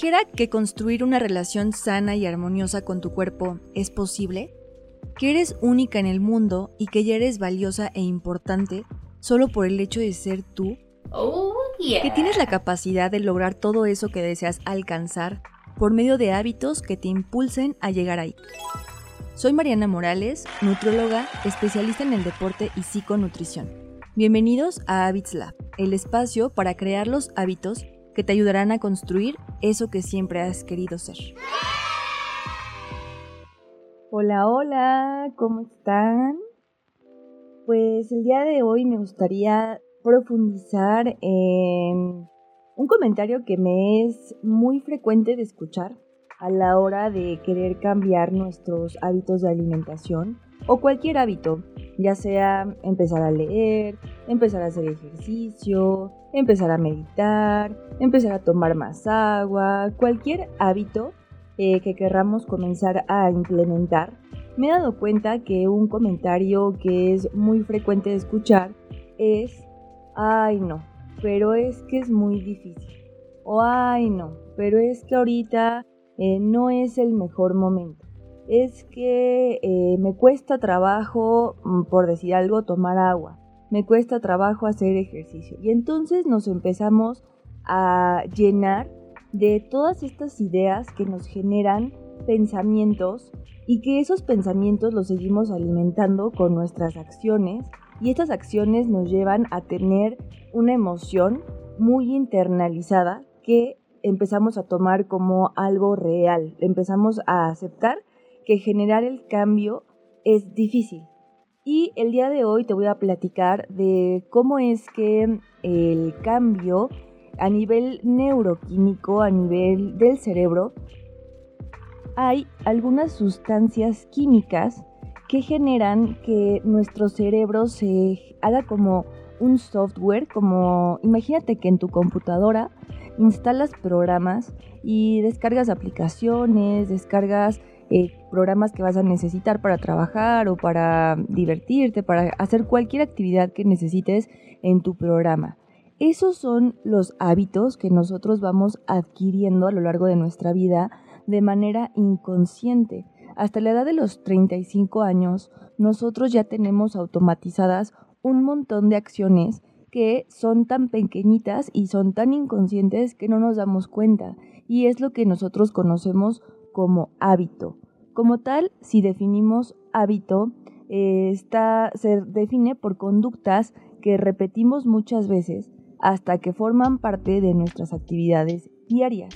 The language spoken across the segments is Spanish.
dijera que construir una relación sana y armoniosa con tu cuerpo es posible? ¿Que eres única en el mundo y que ya eres valiosa e importante solo por el hecho de ser tú? Oh, yeah. Que tienes la capacidad de lograr todo eso que deseas alcanzar por medio de hábitos que te impulsen a llegar ahí. Soy Mariana Morales, nutrióloga, especialista en el deporte y psiconutrición. Bienvenidos a Habits Lab, el espacio para crear los hábitos que te ayudarán a construir eso que siempre has querido ser. Hola, hola, ¿cómo están? Pues el día de hoy me gustaría profundizar en un comentario que me es muy frecuente de escuchar a la hora de querer cambiar nuestros hábitos de alimentación o cualquier hábito, ya sea empezar a leer, empezar a hacer ejercicio, empezar a meditar, empezar a tomar más agua, cualquier hábito eh, que querramos comenzar a implementar, me he dado cuenta que un comentario que es muy frecuente de escuchar es, ay no, pero es que es muy difícil. O ay no, pero es que ahorita eh, no es el mejor momento. Es que eh, me cuesta trabajo, mm, por decir algo, tomar agua. Me cuesta trabajo hacer ejercicio. Y entonces nos empezamos a llenar de todas estas ideas que nos generan pensamientos y que esos pensamientos los seguimos alimentando con nuestras acciones y estas acciones nos llevan a tener una emoción muy internalizada que empezamos a tomar como algo real, empezamos a aceptar que generar el cambio es difícil. Y el día de hoy te voy a platicar de cómo es que el cambio a nivel neuroquímico, a nivel del cerebro, hay algunas sustancias químicas que generan que nuestro cerebro se haga como un software, como imagínate que en tu computadora instalas programas y descargas aplicaciones, descargas eh, programas que vas a necesitar para trabajar o para divertirte, para hacer cualquier actividad que necesites en tu programa. Esos son los hábitos que nosotros vamos adquiriendo a lo largo de nuestra vida de manera inconsciente. Hasta la edad de los 35 años, nosotros ya tenemos automatizadas un montón de acciones que son tan pequeñitas y son tan inconscientes que no nos damos cuenta. Y es lo que nosotros conocemos como hábito. Como tal, si definimos hábito, eh, se define por conductas que repetimos muchas veces hasta que forman parte de nuestras actividades diarias.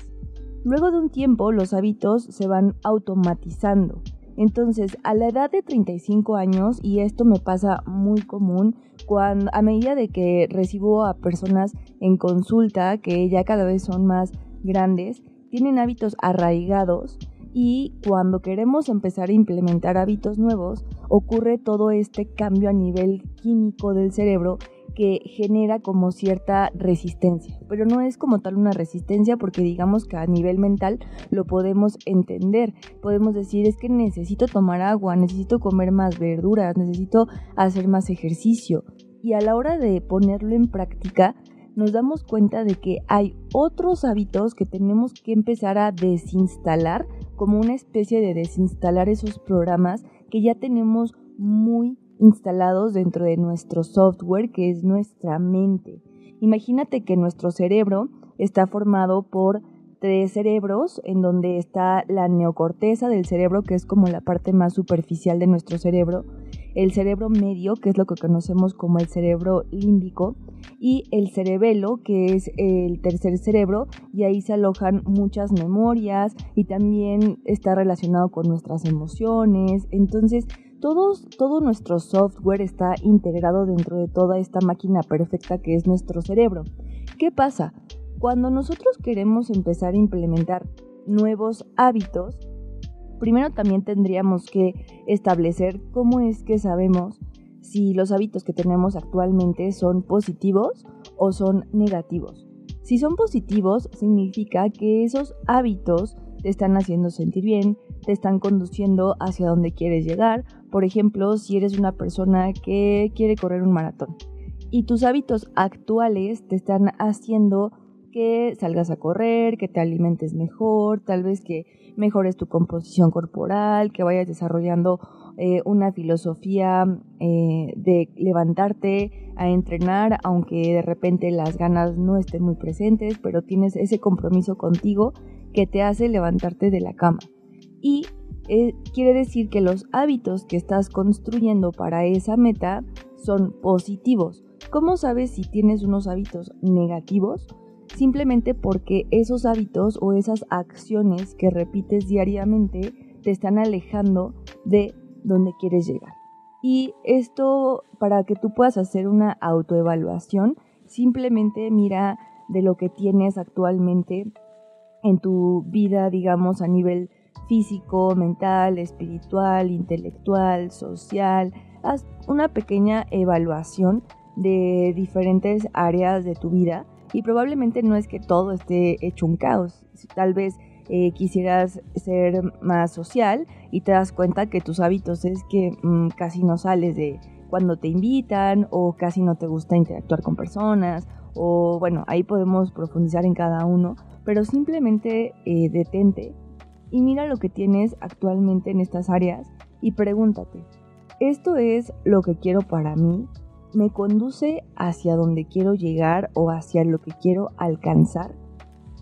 Luego de un tiempo, los hábitos se van automatizando entonces, a la edad de 35 años, y esto me pasa muy común, cuando, a medida de que recibo a personas en consulta que ya cada vez son más grandes, tienen hábitos arraigados y cuando queremos empezar a implementar hábitos nuevos, ocurre todo este cambio a nivel químico del cerebro que genera como cierta resistencia, pero no es como tal una resistencia porque digamos que a nivel mental lo podemos entender, podemos decir es que necesito tomar agua, necesito comer más verduras, necesito hacer más ejercicio y a la hora de ponerlo en práctica nos damos cuenta de que hay otros hábitos que tenemos que empezar a desinstalar como una especie de desinstalar esos programas que ya tenemos muy instalados dentro de nuestro software que es nuestra mente. Imagínate que nuestro cerebro está formado por tres cerebros, en donde está la neocorteza del cerebro, que es como la parte más superficial de nuestro cerebro, el cerebro medio, que es lo que conocemos como el cerebro límbico, y el cerebelo, que es el tercer cerebro, y ahí se alojan muchas memorias y también está relacionado con nuestras emociones. Entonces, todo nuestro software está integrado dentro de toda esta máquina perfecta que es nuestro cerebro. ¿Qué pasa? Cuando nosotros queremos empezar a implementar nuevos hábitos, primero también tendríamos que establecer cómo es que sabemos si los hábitos que tenemos actualmente son positivos o son negativos. Si son positivos, significa que esos hábitos te están haciendo sentir bien, te están conduciendo hacia donde quieres llegar. Por ejemplo, si eres una persona que quiere correr un maratón y tus hábitos actuales te están haciendo que salgas a correr, que te alimentes mejor, tal vez que mejores tu composición corporal, que vayas desarrollando eh, una filosofía eh, de levantarte a entrenar, aunque de repente las ganas no estén muy presentes, pero tienes ese compromiso contigo que te hace levantarte de la cama. Y eh, quiere decir que los hábitos que estás construyendo para esa meta son positivos. ¿Cómo sabes si tienes unos hábitos negativos? Simplemente porque esos hábitos o esas acciones que repites diariamente te están alejando de donde quieres llegar. Y esto, para que tú puedas hacer una autoevaluación, simplemente mira de lo que tienes actualmente en tu vida, digamos, a nivel físico, mental, espiritual, intelectual, social. Haz una pequeña evaluación de diferentes áreas de tu vida y probablemente no es que todo esté hecho un caos. Tal vez eh, quisieras ser más social y te das cuenta que tus hábitos es que mm, casi no sales de cuando te invitan o casi no te gusta interactuar con personas o bueno, ahí podemos profundizar en cada uno, pero simplemente eh, detente y mira lo que tienes actualmente en estas áreas y pregúntate, ¿esto es lo que quiero para mí? Me conduce hacia donde quiero llegar o hacia lo que quiero alcanzar?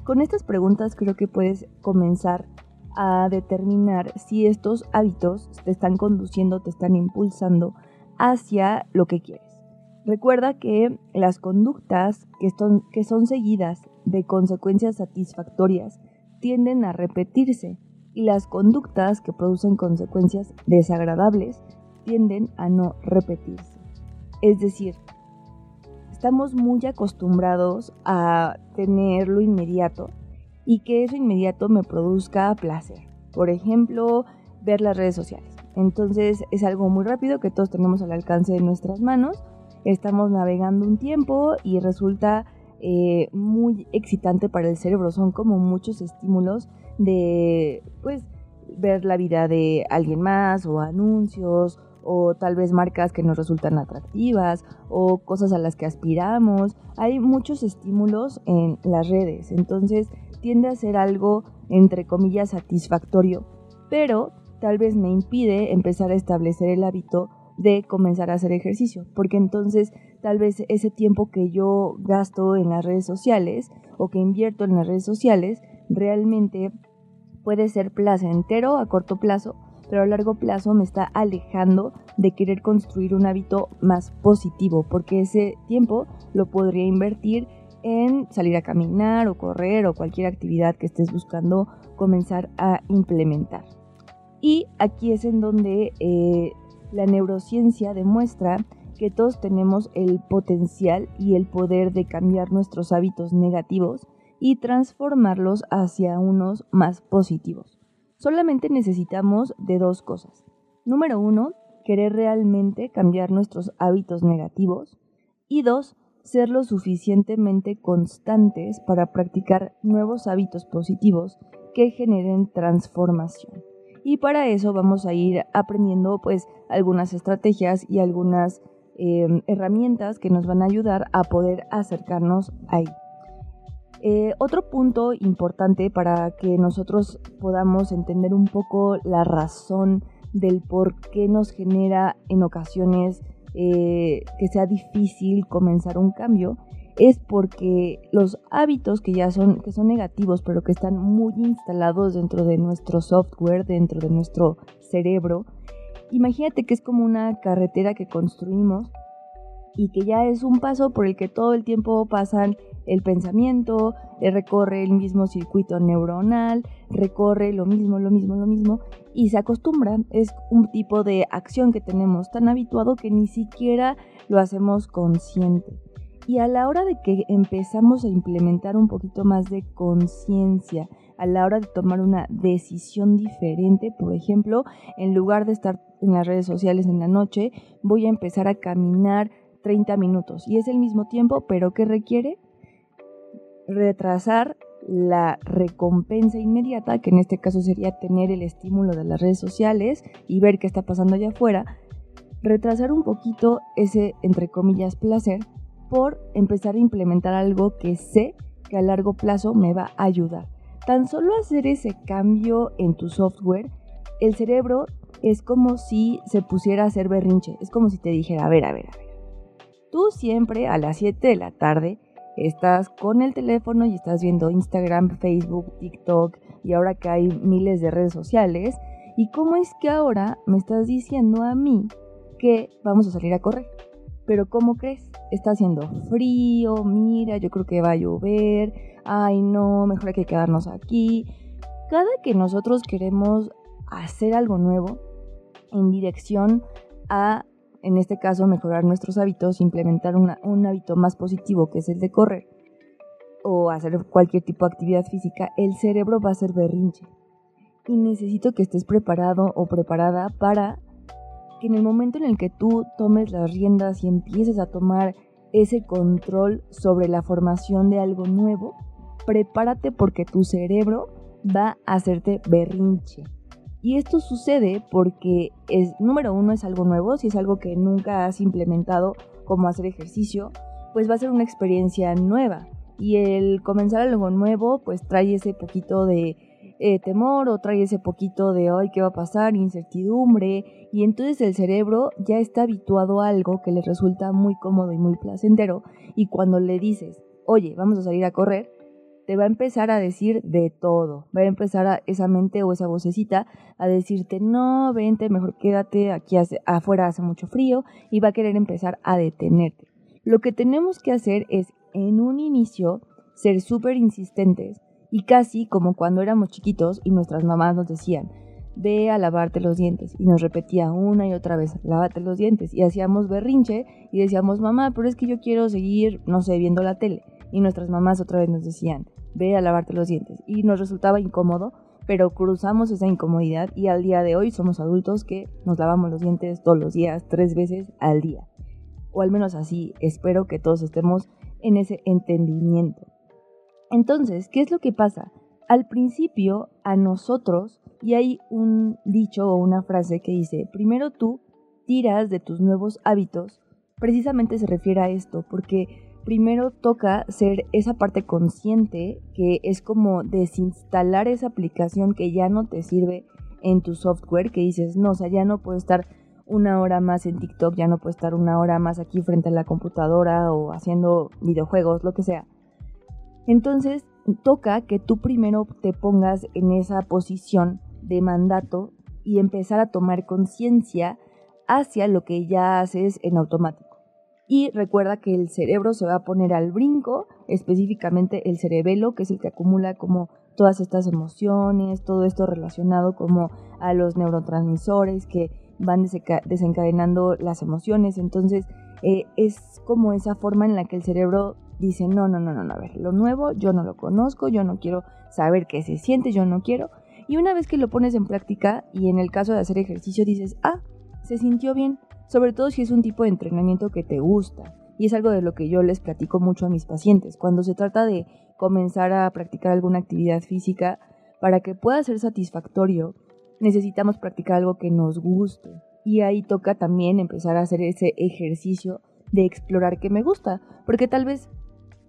Con estas preguntas creo que puedes comenzar a determinar si estos hábitos te están conduciendo, te están impulsando hacia lo que quieres. Recuerda que las conductas que son, que son seguidas de consecuencias satisfactorias tienden a repetirse y las conductas que producen consecuencias desagradables tienden a no repetirse. Es decir, estamos muy acostumbrados a tener lo inmediato y que eso inmediato me produzca placer. Por ejemplo, ver las redes sociales. Entonces es algo muy rápido que todos tenemos al alcance de nuestras manos. Estamos navegando un tiempo y resulta eh, muy excitante para el cerebro. Son como muchos estímulos de, pues, ver la vida de alguien más o anuncios o tal vez marcas que nos resultan atractivas o cosas a las que aspiramos. Hay muchos estímulos en las redes, entonces tiende a ser algo entre comillas satisfactorio, pero tal vez me impide empezar a establecer el hábito de comenzar a hacer ejercicio, porque entonces tal vez ese tiempo que yo gasto en las redes sociales o que invierto en las redes sociales realmente puede ser placentero a corto plazo, pero a largo plazo me está alejando de querer construir un hábito más positivo, porque ese tiempo lo podría invertir en salir a caminar o correr o cualquier actividad que estés buscando comenzar a implementar. Y aquí es en donde eh, la neurociencia demuestra que todos tenemos el potencial y el poder de cambiar nuestros hábitos negativos y transformarlos hacia unos más positivos. Solamente necesitamos de dos cosas. Número uno, querer realmente cambiar nuestros hábitos negativos. Y dos, ser lo suficientemente constantes para practicar nuevos hábitos positivos que generen transformación. Y para eso vamos a ir aprendiendo pues algunas estrategias y algunas eh, herramientas que nos van a ayudar a poder acercarnos ahí. Eh, otro punto importante para que nosotros podamos entender un poco la razón del por qué nos genera en ocasiones eh, que sea difícil comenzar un cambio es porque los hábitos que ya son, que son negativos, pero que están muy instalados dentro de nuestro software, dentro de nuestro cerebro, imagínate que es como una carretera que construimos y que ya es un paso por el que todo el tiempo pasan el pensamiento, eh, recorre el mismo circuito neuronal, recorre lo mismo, lo mismo, lo mismo y se acostumbra. Es un tipo de acción que tenemos tan habituado que ni siquiera lo hacemos consciente. Y a la hora de que empezamos a implementar un poquito más de conciencia, a la hora de tomar una decisión diferente, por ejemplo, en lugar de estar en las redes sociales en la noche, voy a empezar a caminar 30 minutos. Y es el mismo tiempo, pero ¿qué requiere? Retrasar la recompensa inmediata, que en este caso sería tener el estímulo de las redes sociales y ver qué está pasando allá afuera, retrasar un poquito ese, entre comillas, placer por empezar a implementar algo que sé que a largo plazo me va a ayudar. Tan solo hacer ese cambio en tu software, el cerebro es como si se pusiera a hacer berrinche, es como si te dijera, a ver, a ver, a ver. Tú siempre a las 7 de la tarde estás con el teléfono y estás viendo Instagram, Facebook, TikTok y ahora que hay miles de redes sociales. ¿Y cómo es que ahora me estás diciendo a mí que vamos a salir a correr? Pero ¿cómo crees? Está haciendo frío, mira, yo creo que va a llover, ay no, mejor hay que quedarnos aquí. Cada que nosotros queremos hacer algo nuevo en dirección a en este caso mejorar nuestros hábitos, implementar un hábito más positivo que es el de correr o hacer cualquier tipo de actividad física, el cerebro va a ser berrinche. Y necesito que estés preparado o preparada para que en el momento en el que tú tomes las riendas y empieces a tomar ese control sobre la formación de algo nuevo, prepárate porque tu cerebro va a hacerte berrinche. Y esto sucede porque es, número uno es algo nuevo, si es algo que nunca has implementado como hacer ejercicio, pues va a ser una experiencia nueva. Y el comenzar algo nuevo, pues trae ese poquito de eh, temor o trae ese poquito de, hoy ¿qué va a pasar? Incertidumbre. Y entonces el cerebro ya está habituado a algo que le resulta muy cómodo y muy placentero. Y cuando le dices, oye, vamos a salir a correr, te va a empezar a decir de todo. Va a empezar a esa mente o esa vocecita a decirte, no, vente, mejor quédate, aquí afuera hace mucho frío y va a querer empezar a detenerte. Lo que tenemos que hacer es, en un inicio, ser súper insistentes y casi como cuando éramos chiquitos y nuestras mamás nos decían, ve a lavarte los dientes. Y nos repetía una y otra vez, lávate los dientes. Y hacíamos berrinche y decíamos, mamá, pero es que yo quiero seguir, no sé, viendo la tele y nuestras mamás otra vez nos decían, ve a lavarte los dientes. Y nos resultaba incómodo, pero cruzamos esa incomodidad y al día de hoy somos adultos que nos lavamos los dientes todos los días, tres veces al día. O al menos así, espero que todos estemos en ese entendimiento. Entonces, ¿qué es lo que pasa? Al principio, a nosotros, y hay un dicho o una frase que dice, primero tú tiras de tus nuevos hábitos, precisamente se refiere a esto, porque primero toca ser esa parte consciente que es como desinstalar esa aplicación que ya no te sirve en tu software, que dices, no, o sea, ya no puedo estar una hora más en TikTok, ya no puedo estar una hora más aquí frente a la computadora o haciendo videojuegos, lo que sea. Entonces, toca que tú primero te pongas en esa posición de mandato y empezar a tomar conciencia hacia lo que ya haces en automático. Y recuerda que el cerebro se va a poner al brinco, específicamente el cerebelo, que es el que acumula como todas estas emociones, todo esto relacionado como a los neurotransmisores que van desencadenando las emociones. Entonces eh, es como esa forma en la que el cerebro dice, no, no, no, no, no, a ver, lo nuevo yo no lo conozco, yo no quiero saber qué se siente, yo no quiero. Y una vez que lo pones en práctica y en el caso de hacer ejercicio dices, ah, se sintió bien, sobre todo si es un tipo de entrenamiento que te gusta. Y es algo de lo que yo les platico mucho a mis pacientes. Cuando se trata de comenzar a practicar alguna actividad física, para que pueda ser satisfactorio, necesitamos practicar algo que nos guste. Y ahí toca también empezar a hacer ese ejercicio de explorar qué me gusta. Porque tal vez,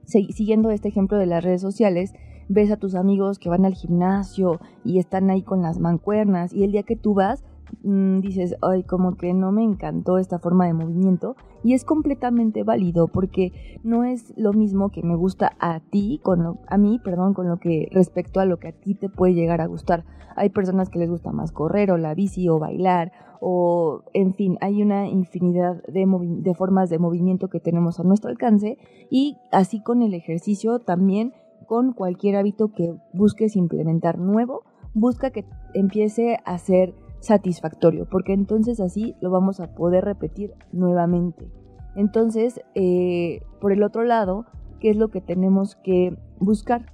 siguiendo este ejemplo de las redes sociales, ves a tus amigos que van al gimnasio y están ahí con las mancuernas y el día que tú vas Mm, dices, ay, como que no me encantó esta forma de movimiento y es completamente válido porque no es lo mismo que me gusta a ti, con a mí, perdón, con lo que respecto a lo que a ti te puede llegar a gustar. Hay personas que les gusta más correr o la bici o bailar o, en fin, hay una infinidad de, de formas de movimiento que tenemos a nuestro alcance y así con el ejercicio también con cualquier hábito que busques implementar nuevo, busca que empiece a ser satisfactorio, porque entonces así lo vamos a poder repetir nuevamente. Entonces, eh, por el otro lado, ¿qué es lo que tenemos que buscar?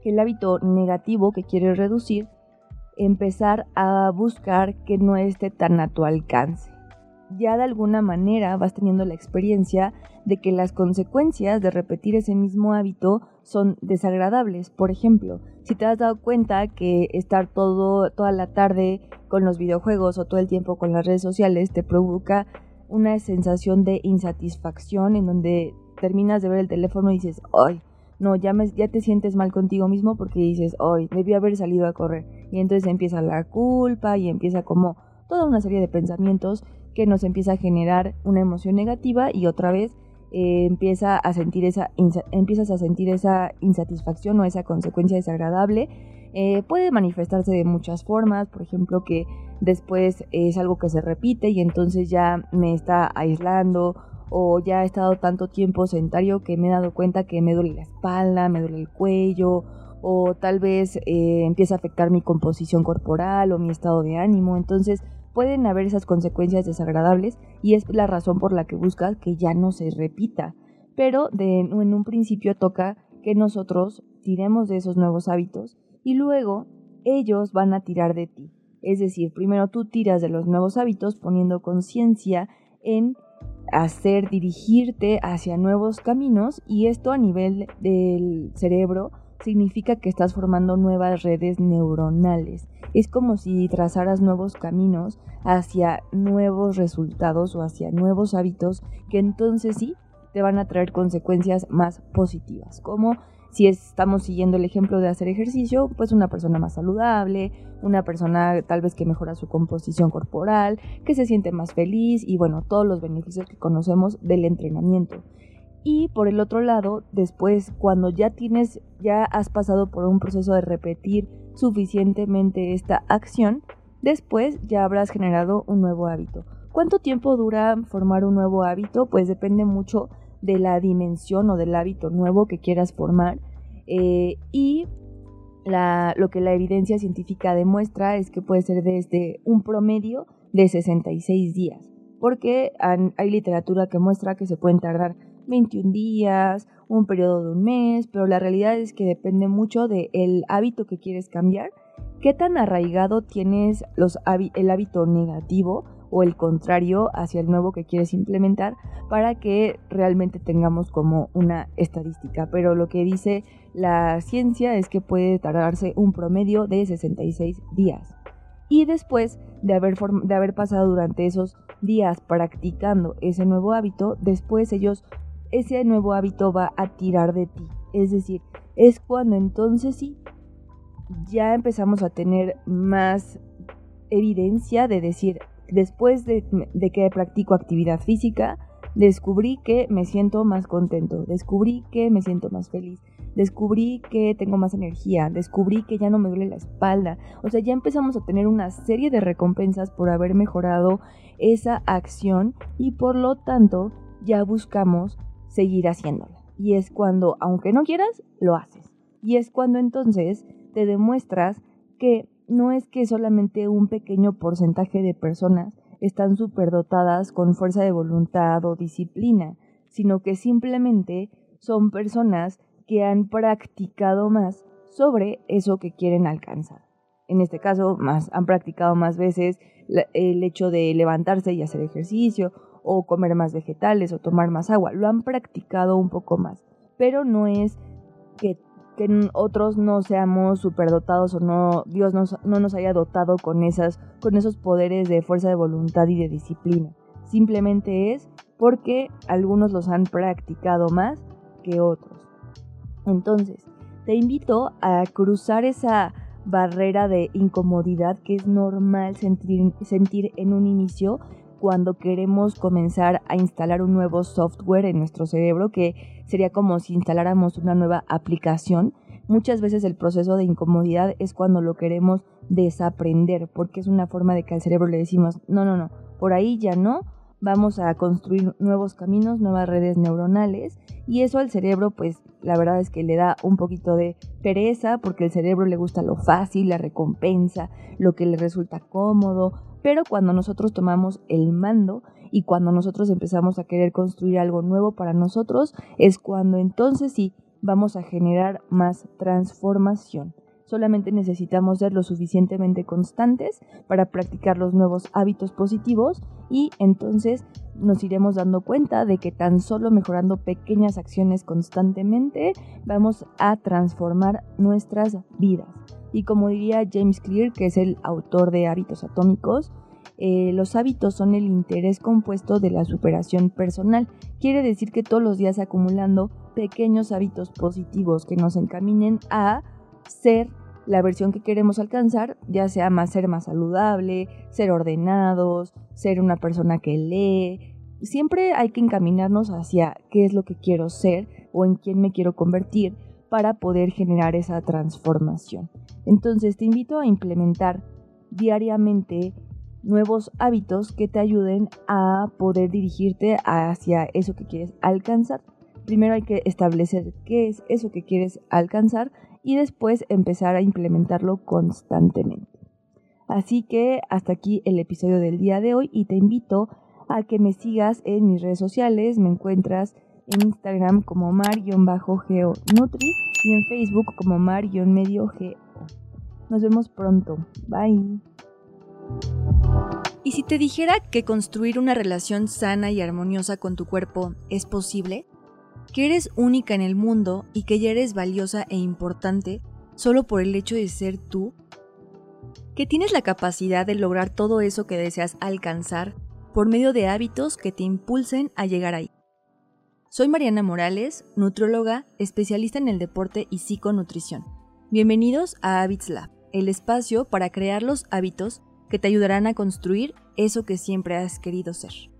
Que el hábito negativo que quieres reducir, empezar a buscar que no esté tan a tu alcance ya de alguna manera vas teniendo la experiencia de que las consecuencias de repetir ese mismo hábito son desagradables. Por ejemplo, si te has dado cuenta que estar todo, toda la tarde con los videojuegos o todo el tiempo con las redes sociales te provoca una sensación de insatisfacción en donde terminas de ver el teléfono y dices, ay, No, ya, ya te sientes mal contigo mismo porque dices, hoy debí haber salido a correr. Y entonces empieza la culpa y empieza como toda una serie de pensamientos que nos empieza a generar una emoción negativa y otra vez eh, empieza a sentir esa, empiezas a sentir esa insatisfacción o esa consecuencia desagradable. Eh, puede manifestarse de muchas formas, por ejemplo que después es algo que se repite y entonces ya me está aislando o ya he estado tanto tiempo sentario que me he dado cuenta que me duele la espalda, me duele el cuello o tal vez eh, empieza a afectar mi composición corporal o mi estado de ánimo. Entonces pueden haber esas consecuencias desagradables y es la razón por la que buscas que ya no se repita. Pero de, en un principio toca que nosotros tiremos de esos nuevos hábitos y luego ellos van a tirar de ti. Es decir, primero tú tiras de los nuevos hábitos poniendo conciencia en hacer dirigirte hacia nuevos caminos y esto a nivel del cerebro significa que estás formando nuevas redes neuronales. Es como si trazaras nuevos caminos hacia nuevos resultados o hacia nuevos hábitos que entonces sí te van a traer consecuencias más positivas, como si estamos siguiendo el ejemplo de hacer ejercicio, pues una persona más saludable, una persona tal vez que mejora su composición corporal, que se siente más feliz y bueno, todos los beneficios que conocemos del entrenamiento. Y por el otro lado, después, cuando ya tienes, ya has pasado por un proceso de repetir suficientemente esta acción, después ya habrás generado un nuevo hábito. ¿Cuánto tiempo dura formar un nuevo hábito? Pues depende mucho de la dimensión o del hábito nuevo que quieras formar. Eh, y lo que la evidencia científica demuestra es que puede ser desde un promedio de 66 días, porque hay literatura que muestra que se pueden tardar 21 días, un periodo de un mes, pero la realidad es que depende mucho del hábito que quieres cambiar, qué tan arraigado tienes los, el hábito negativo o el contrario hacia el nuevo que quieres implementar para que realmente tengamos como una estadística. Pero lo que dice la ciencia es que puede tardarse un promedio de 66 días. Y después de haber, de haber pasado durante esos días practicando ese nuevo hábito, después ellos ese nuevo hábito va a tirar de ti. Es decir, es cuando entonces sí ya empezamos a tener más evidencia de decir, después de, que practico actividad física, descubrí que me siento más contento, descubrí que me siento más feliz, descubrí que tengo más energía, descubrí que ya no me duele la espalda. O sea, ya empezamos a tener una serie de recompensas por haber mejorado esa acción y por lo tanto ya buscamos seguir haciéndola. Y es cuando, aunque no quieras, lo haces. Y es cuando entonces te demuestras que no es que solamente un pequeño porcentaje de personas están superdotadas con fuerza de voluntad o disciplina, sino que simplemente son personas que han practicado más sobre eso que quieren alcanzar. En este caso, más han practicado más veces el hecho de levantarse y hacer ejercicio o comer más vegetales o tomar más agua. Lo han practicado un poco más, pero no es que, otros no seamos superdotados o no Dios no nos haya dotado con, esas, con esos poderes de fuerza de voluntad y de disciplina. Simplemente es porque algunos los han practicado más que otros. Entonces, te invito a cruzar esa barrera de incomodidad que es normal sentir, sentir en un inicio cuando queremos comenzar a instalar un nuevo software en nuestro cerebro, que sería como si instaláramos una nueva aplicación. Muchas veces el proceso de incomodidad es cuando lo queremos desaprender, porque es una forma de que al cerebro le decimos, no, no, no, por ahí ya no, vamos a construir nuevos caminos, nuevas redes neuronales y eso al cerebro pues la verdad es que le da un poquito de pereza porque el cerebro le gusta lo fácil, la recompensa, lo que le resulta cómodo, pero cuando nosotros tomamos el mando y cuando nosotros empezamos a querer construir algo nuevo para nosotros, es cuando entonces sí vamos a generar más transformación. Solamente necesitamos ser lo suficientemente constantes para practicar los nuevos hábitos positivos y entonces nos iremos dando cuenta de que tan solo mejorando pequeñas acciones constantemente vamos a transformar nuestras vidas. Y como diría James Clear, que es el autor de Hábitos Atómicos, eh, los hábitos son el interés compuesto de la superación personal. Quiere decir que todos los días acumulando pequeños hábitos positivos que nos encaminen a ser la versión que queremos alcanzar, ya sea más ser más saludable, ser ordenados, ser una persona que lee. Siempre hay que encaminarnos hacia qué es lo que quiero ser o en quién me quiero convertir para poder generar esa transformación. Entonces te invito a implementar diariamente nuevos hábitos que te ayuden a poder dirigirte hacia eso que quieres alcanzar. Primero hay que establecer qué es eso que quieres alcanzar y después empezar a implementarlo constantemente. Así que hasta aquí el episodio del día de hoy y te invito a que me sigas en mis redes sociales. Me encuentras en Instagram como mar-geonutri y en Facebook como mar-medio Nos vemos pronto. Bye. ¿Y si te dijera que construir una relación sana y armoniosa con tu cuerpo es posible? Que eres única en el mundo y que ya eres valiosa e importante solo por el hecho de ser tú? Que tienes la capacidad de lograr todo eso que deseas alcanzar por medio de hábitos que te impulsen a llegar ahí. Soy Mariana Morales, nutrióloga, especialista en el deporte y psiconutrición. Bienvenidos a Habits Lab, el espacio para crear los hábitos que te ayudarán a construir eso que siempre has querido ser.